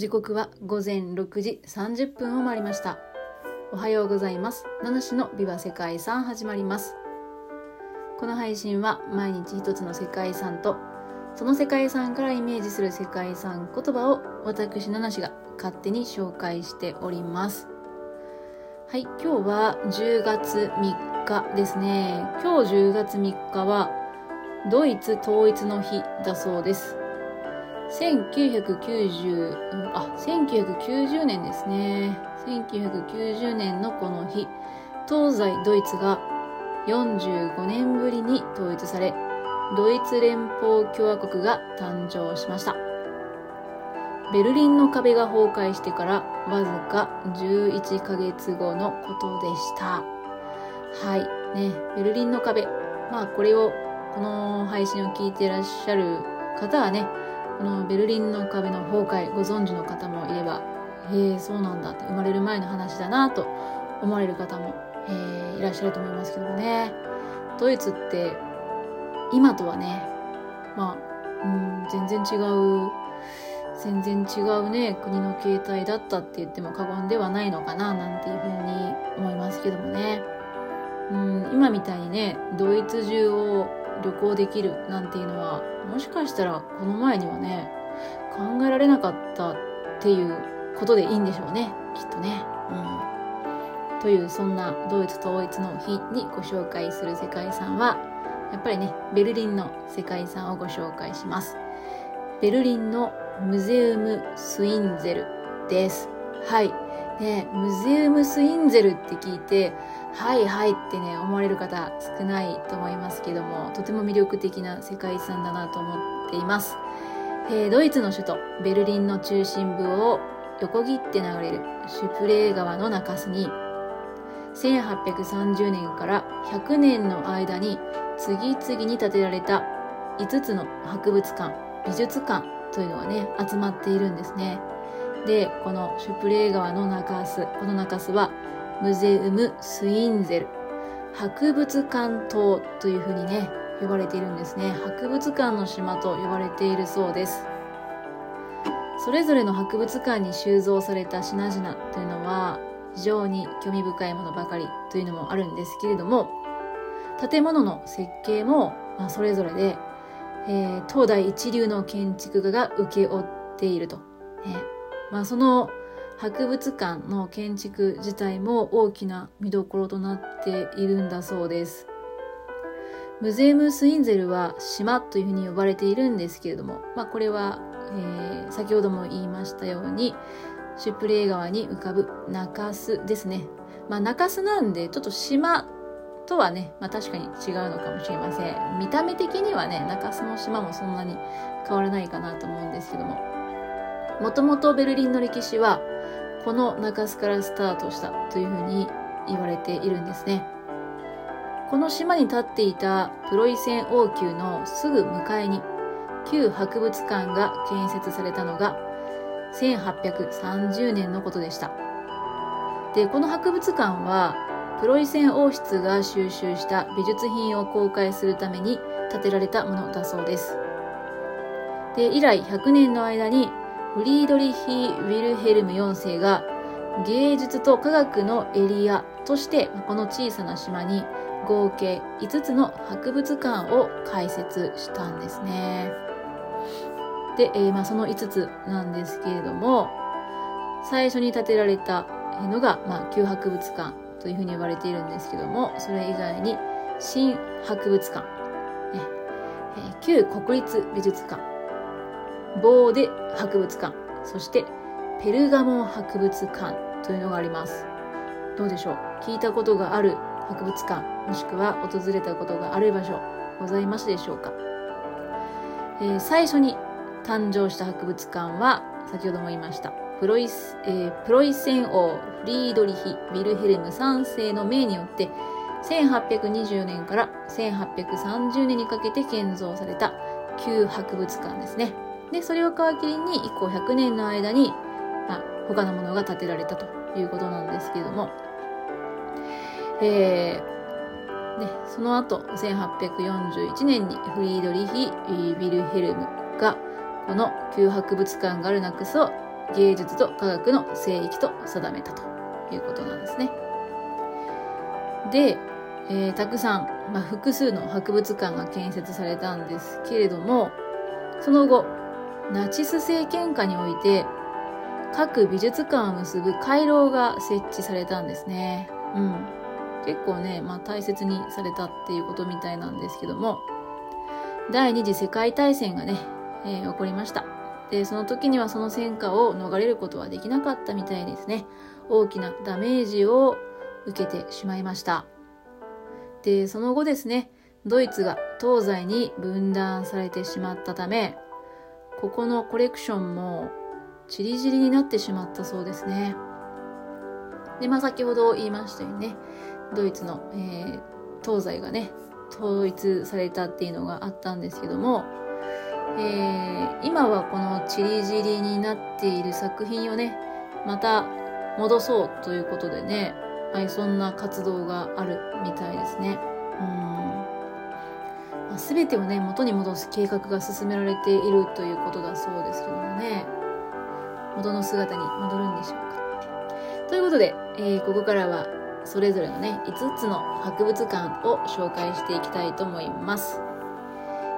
時刻は午前6時30分を回りました。おはようございます。七種のビバ世界遺産始まります。この配信は毎日一つの世界遺産とその世界遺産からイメージする世界遺産言葉を私七種が勝手に紹介しております。はい今日は10月3日ですね。今日10月3日はドイツ統一の日だそうです。1990あ1990年ですね。1990年のこの日東西ドイツが45年ぶりに統一されドイツ連邦共和国が誕生しました。ベルリンの壁が崩壊してからわずか11ヶ月後のことでした。はいねベルリンの壁。まあこれをこの配信を聞いていらっしゃる方はねこのベルリンの壁の崩壊ご存知の方もいればへえそうなんだって生まれる前の話だなと思われる方も、え、いらっしゃると思いますけどもね。ドイツって今とはねまあ、うん、全然違う全然違うね国の形態だったって言っても過言ではないのかななんていうふうに思いますけどもね、うん、今みたいにねドイツ中を旅行できるなんていうのはもしかしたらこの前にはね考えられなかったっていうことでいいんでしょうねきっとね。うん、というそんなドイツ統一の日にご紹介する世界遺産はやっぱりねベルリンの世界遺産をご紹介します。ベルリンのムゼウム・スインゼルです。はい。ね、ムゼウム・スインゼルって聞いて、はいはいってね、思われる方少ないと思いますけども、とても魅力的な世界遺産だなと思っています。えー、ドイツの首都、ベルリンの中心部を横切って流れるシュプレー川の中州に、1830年から100年の間に次々に建てられた5つの博物館、美術館というのがね、集まっているんですね。で、このシュプレー川の中州、この中州はムゼウム・スインゼル、博物館島というふうにね、呼ばれているんですね。博物館の島と呼ばれているそうです。それぞれの博物館に収蔵された品々というのは非常に興味深いものばかりというのもあるんですけれども、建物の設計も、まあ、それぞれで、えー、東大一流の建築家が請け負っていると。ねまあ、その博物館の建築自体も大きな見どころとなっているんだそうです。ムゼウム・スインゼルは島というふうに呼ばれているんですけれども、まあ、これは、えー、先ほども言いましたようにシュプレー川に浮かぶ中洲ですね。まあ、中洲なんでちょっと島とはね、まあ、確かに違うのかもしれません。見た目的にはね、中洲の島もそんなに変わらないかなと思うんですけども。もともとベルリンの歴史はこの中洲からスタートしたというふうに言われているんですね。この島に立っていたプロイセン王宮のすぐ向かいに旧博物館が建設されたのが1830年のことでした。で、この博物館はプロイセン王室が収集した美術品を公開するために建てられたものだそうです。で、以来100年の間にフリードリヒ・ウィルヘルム4世が芸術と科学のエリアとしてこの小さな島に合計5つの博物館を開設したんですね。で、えー、まあ、その5つなんですけれども最初に建てられたのが、まあ、旧博物館というふうに呼ばれているんですけどもそれ以外に新博物館、ねえー、旧国立美術館ボーデ博物館、そしてペルガモン博物館というのがあります。どうでしょう？聞いたことがある博物館、もしくは訪れたことがある場所、ございますでしょうか、えー、最初に誕生した博物館は、先ほども言いました、プロイス、えー、プロイセン王フリードリヒ・ウィルヘルム3世の命によって、1820年から1830年にかけて建造された旧博物館ですね。で、それを皮切りに以降100年の間に、まあ、他のものが建てられたということなんですけれども、えー、ね、その後、1841年にフリードリヒ・ウィルヘルムが、この旧博物館ガルナクスを芸術と科学の聖域と定めたということなんですね。で、えー、たくさん、まあ、複数の博物館が建設されたんですけれども、その後、ナチス政権下において、各美術館を結ぶ回廊が設置されたんですね。うん。結構ね、まあ大切にされたっていうことみたいなんですけども、第二次世界大戦がね、えー、起こりました。で、その時にはその戦火を逃れることはできなかったみたいですね。大きなダメージを受けてしまいました。で、その後ですね、ドイツが東西に分断されてしまったため、ここのコレクションもチリジリになってしまったそうですね。で、まあ先ほど言いましたようにね、ドイツの、えー、東西がね、統一されたっていうのがあったんですけども、えー、今はこのチリジリになっている作品をね、また戻そうということでね、はい、そんな活動があるみたいですね。うん。全てをね、元に戻す計画が進められているということだそうですけどもね、元の姿に戻るんでしょうか。ということで、えー、ここからはそれぞれのね、5つの博物館を紹介していきたいと思います。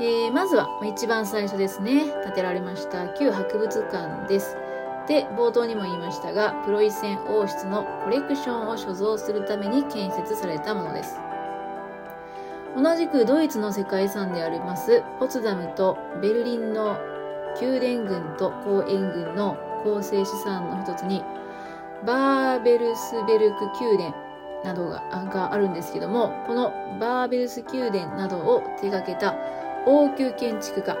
えー、まずは、一番最初ですね、建てられました旧博物館です。で、冒頭にも言いましたが、プロイセン王室のコレクションを所蔵するために建設されたものです。同じくドイツの世界遺産でありますポツダムとベルリンの宮殿群と公園群の構成資産の一つにバーベルスベルク宮殿などがあるんですけどもこのバーベルス宮殿などを手掛けた王宮建築家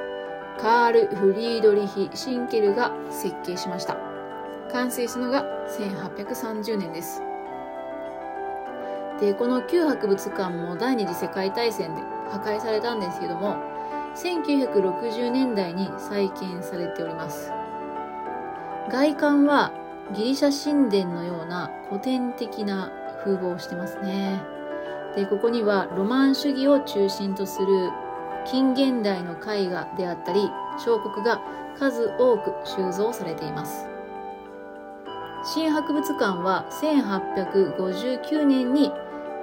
カール・フリードリヒ・シンケルが設計しました。完成したのが1830年です。でこの旧博物館も第二次世界大戦で破壊されたんですけども1960年代に再建されております外観はギリシャ神殿のような古典的な風貌をしてますね。で、ここにはロマン主義を中心とする近現代の絵画であったり、彫刻が数多く収蔵されています。新博物館は1859年に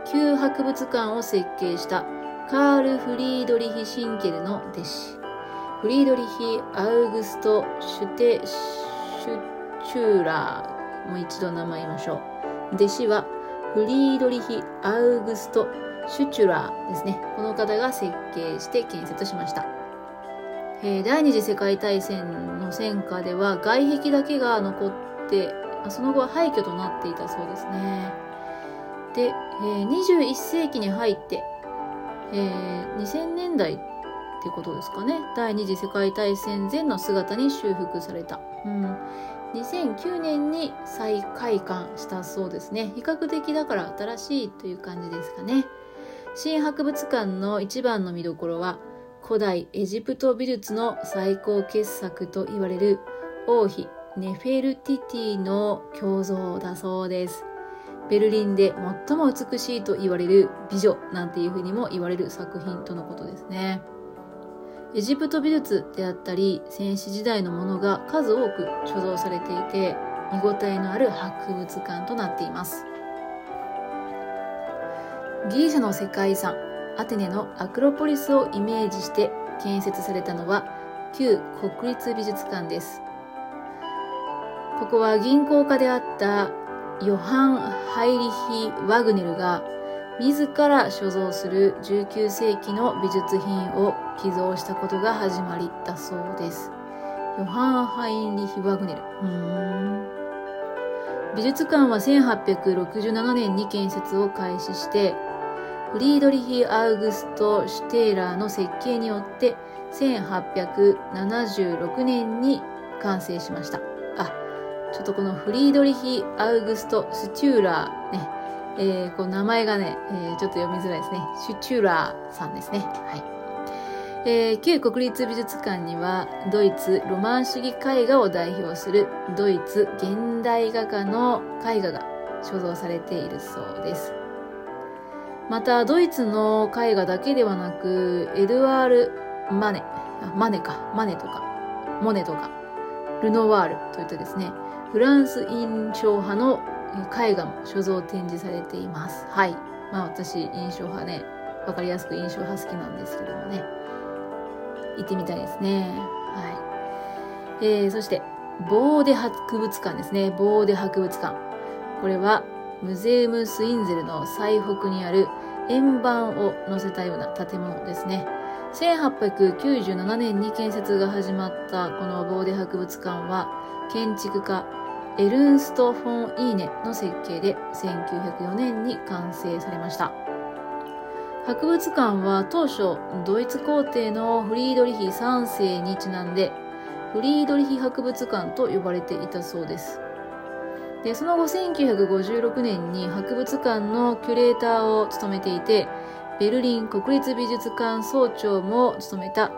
旧博物館を設計したカール・フリードリヒ・シンケルの弟子、フリードリヒ・アウグスト・シュテ・シュチューラー、もう一度名前言いましょう。弟子はフリードリヒ・アウグスト・シュチュラーですね。この方が設計して建設しました。えー、第二次世界大戦の戦火では外壁だけが残って、その後は廃墟となっていたそうですね。で、えー、21世紀に入って、えー、2000年代ってことですかね。第二次世界大戦前の姿に修復された。うん。2009年に再開館したそうですね。比較的だから新しいという感じですかね。新博物館の一番の見どころは、古代エジプト美術の最高傑作と言われる王妃ネフェルティティの胸像だそうです。ベルリンで最も美しいと言われる美女なんていうふうにも言われる作品とのことですね。エジプト美術であったり戦史時代のものが数多く所蔵されていて見応えのある博物館となっていますギリシャの世界遺産アテネのアクロポリスをイメージして建設されたのは旧国立美術館ですここは銀行家であったヨハン・ハイリヒ・ワグネルが自ら所蔵する19世紀の美術品を寄贈したことが始まりだそうです。ヨハン・ハインリヒ・ワグネル。美術館は1867年に建設を開始して、フリードリヒ・アウグスト・シュテーラーの設計によって1876年に完成しました。ちょっとこのフリードリヒ・アウグスト・スチューラーね、えー、こう名前がね、えー、ちょっと読みづらいですね。シュチューラーさんですね。はい。えー、旧国立美術館には、ドイツロマン主義絵画を代表するドイツ現代画家の絵画が所蔵されているそうです。また、ドイツの絵画だけではなく、エドワール・マネ、あマネか、マネとか、モネとか、ルノワールといったですね、フランス印象派の絵画も所蔵展示されています。はい。まあ私、印象派ね、わかりやすく印象派好きなんですけどもね。行ってみたいですね。はい。えー、そして、ボーデ博物館ですね。ボーデ博物館。これは、ムゼウム・スインゼルの最北にある円盤を載せたような建物ですね。1897年に建設が始まったこのボーデ博物館は、建築家エルンスト・フォン・イーネの設計で1904年に完成されました。博物館は当初ドイツ皇帝のフリードリヒ3世にちなんでフリードリヒ博物館と呼ばれていたそうです。で、その後1956年に博物館のキュレーターを務めていて、ベルリン国立美術館総長も務めた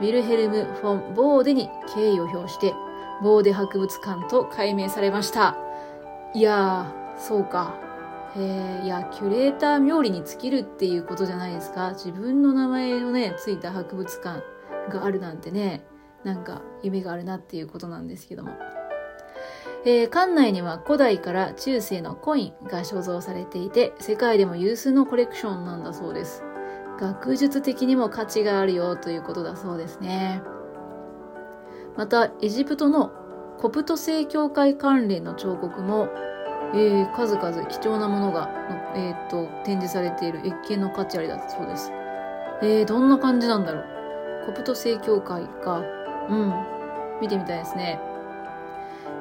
ウィルヘルム・フォン・ボーデに敬意を表して、ボーデ博物館と改名されました。いやー、そうか。えー、いや、キュレーター冥利に尽きるっていうことじゃないですか。自分の名前のね、ついた博物館があるなんてね、なんか夢があるなっていうことなんですけども。えー、館内には古代から中世のコインが所蔵されていて、世界でも有数のコレクションなんだそうです。学術的にも価値があるよということだそうですね。また、エジプトのコプト正教会関連の彫刻も、えー、数々貴重なものが、えー、っと、展示されている越見の価値ありだったそうです。えー、どんな感じなんだろう。コプト正教会か。うん。見てみたいですね。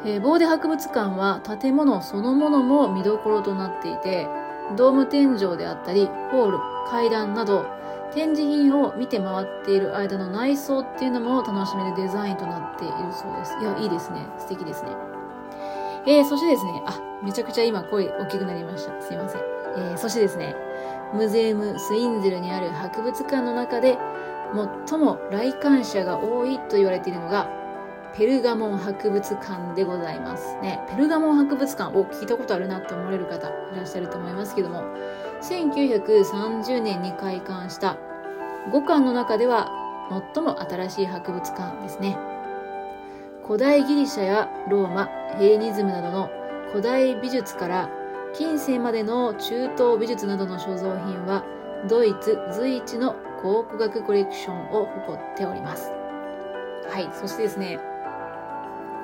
えー、ボーデ博物館は建物そのものも見どころとなっていて、ドーム天井であったり、ホール、階段など、展示品を見て回っている間の内装っていうのも楽しめるデザインとなっているそうです。いや、いいですね。素敵ですね。えー、そしてですね、あ、めちゃくちゃ今声大きくなりました。すいません。えー、そしてですね、ムゼウム・スインゼルにある博物館の中で最も来館者が多いと言われているのがペルガモン博物館でございますね。ペルガモン博物館を聞いたことあるなって思われる方いらっしゃると思いますけども、1930年に開館した5館の中では最も新しい博物館ですね。古代ギリシャやローマ、ヘレニズムなどの古代美術から近世までの中東美術などの所蔵品はドイツ随一の考古学コレクションを誇っております。はい、そしてですね、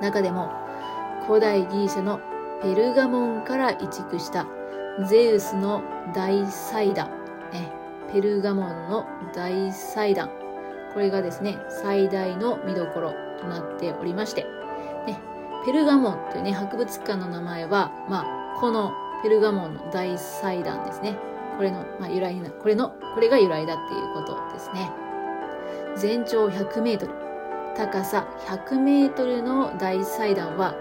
中でも古代ギリシャのペルガモンから移築したゼウスの大祭壇、ペルガモンの大祭壇。これがですね最大の見どころとなっておりまして、ね、ペルガモンというね博物館の名前は、まあ、このペルガモンの大祭壇ですね。これの、まあ、由来なこれのこれが由来だっていうことですね。全長100メートル。高さ100メートルの大祭壇は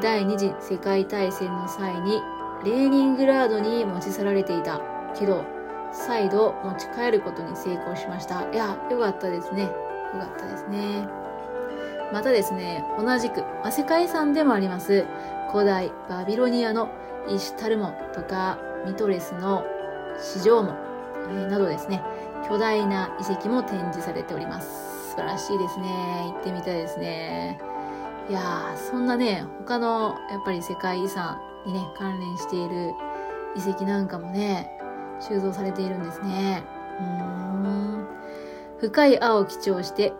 第二次世界大戦の際にレーニングラードに持ち去られていたけど再度持ち帰ることに成功しました。いや、よかったですね。よかったですね。またですね、同じく、ま世界遺産でもあります、古代バビロニアのイシュタルモンとかミトレスの市場門、えー、などですね、巨大な遺跡も展示されております。素晴らしいですね。行ってみたいですね。いやー、そんなね、他のやっぱり世界遺産にね、関連している遺跡なんかもね、収蔵されているんですね。うん。深い青を基調して、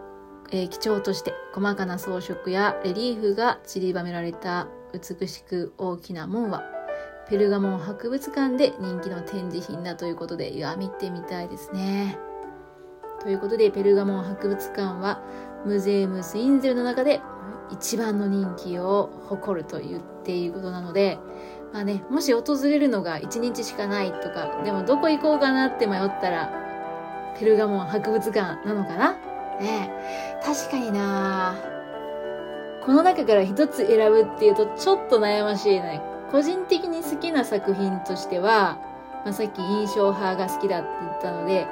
えー、基調として細かな装飾やレリーフが散りばめられた美しく大きな門は、ペルガモン博物館で人気の展示品だということで、いや、見てみたいですね。ということで、ペルガモン博物館は、ムゼウムスインゼルの中で一番の人気を誇ると言ってていることなので、まあね、もし訪れるのが1日しかないとか、でもどこ行こうかなって迷ったら、ペルガモン博物館なのかな？ね確かにな。この中から一つ選ぶっていうとちょっと悩ましいね。個人的に好きな作品としては、まあ、さっき印象派が好きだって言ったので、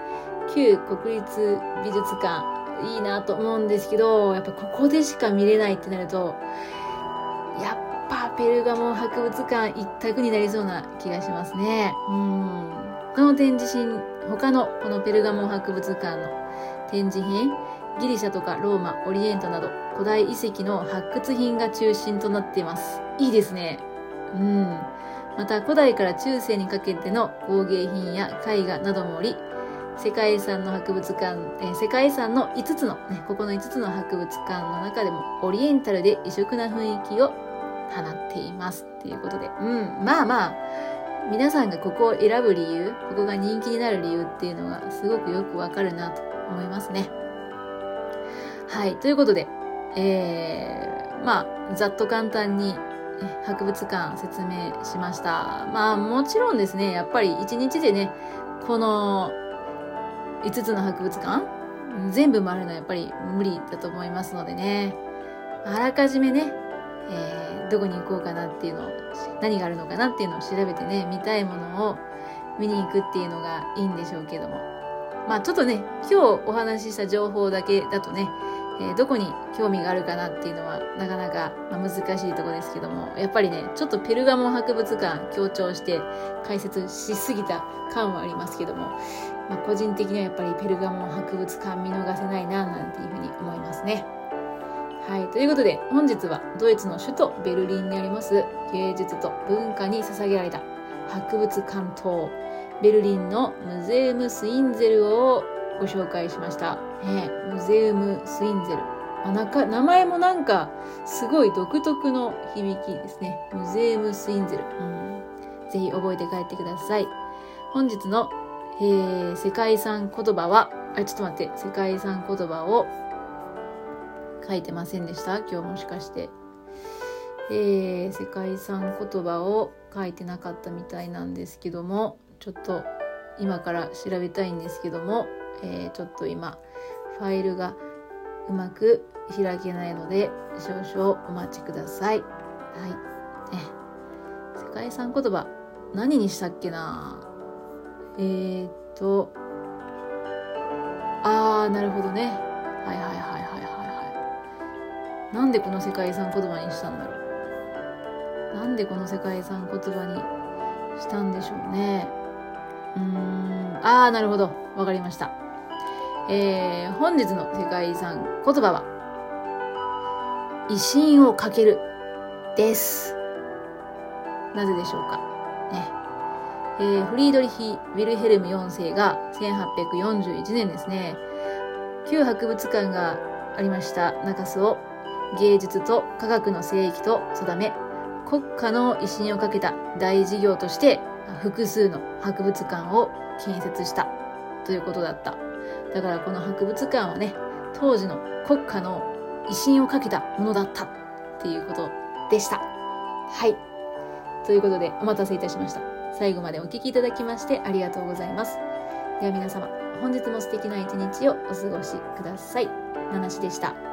旧国立美術館いいなと思うんですけど、やっぱここでしか見れないってなると、やっぱペルガモン博物館一択になりそうな気がしますね。うん。他の展示品、他のこのペルガモン博物館の展示品、ギリシャとかローマ、オリエントなど古代遺跡の発掘品が中心となっています。いいですね。うん。また古代から中世にかけての工芸品や絵画などもおり、世界遺産の博物館、え、世界遺産の5つの、ね、ここの5つの博物館の中でもオリエンタルで異色な雰囲気を放っています。っていうことで、うん、まあまあ、皆さんがここを選ぶ理由、ここが人気になる理由っていうのがすごくよくわかるなと思いますね。はい、ということで、えー、まあ、ざっと簡単に博物館説明しました。まあもちろんですね、やっぱり一日でね、この5つの博物館全部回るのはやっぱり無理だと思いますのでね、あらかじめね、えー、どこに行こうかなっていうのを、何があるのかなっていうのを調べてね、見たいものを見に行くっていうのがいいんでしょうけども。まあちょっとね、今日お話しした情報だけだとね、えー、どこに興味があるかなっていうのはなかなか、ま難しいとこですけども、やっぱりね、ちょっとペルガモン博物館強調して解説しすぎた感はありますけども、まあ、個人的にはやっぱりペルガモン博物館見逃せないな、なんていうふうに思いますね。はい。ということで、本日はドイツの首都ベルリンにあります芸術と文化に捧げられた博物館等、ベルリンのムゼウム・スインゼルをご紹介しました。ね、ムゼウム・スインゼル。あなか名前もなんかすごい独特の響きですね。ムゼウム・スインゼル。うん、ぜひ覚えて帰ってください。本日のえー、世界遺産言葉は、あ、ちょっと待って、世界遺産言葉を書いてませんでした今日もしかして。えー、世界遺産言葉を書いてなかったみたいなんですけども、ちょっと今から調べたいんですけども、えー、ちょっと今、ファイルがうまく開けないので、少々お待ちください。はい。ね。世界遺産言葉、何にしたっけな？えー、っと、あー、なるほどね。はいはいはいはい。なんでこの世界遺産言葉にしたんだろう。なんでこの世界遺産言葉にしたんでしょうね。うーん、あー、なるほど。わかりました。えー、本日の世界遺産言葉は、威信をかけるです。なぜでしょうか。ね。えー、フリードリヒ・ウィルヘルム4世が1841年ですね、旧博物館がありました中洲を芸術と科学の聖域と定め、国家の威信をかけた大事業として複数の博物館を建設したということだった。だからこの博物館はね、当時の国家の威信をかけたものだったっていうことでした。はい。ということでお待たせいたしました。最後までお聴きいただきましてありがとうございます。では皆様、本日も素敵な一日をお過ごしください。ナナシでした。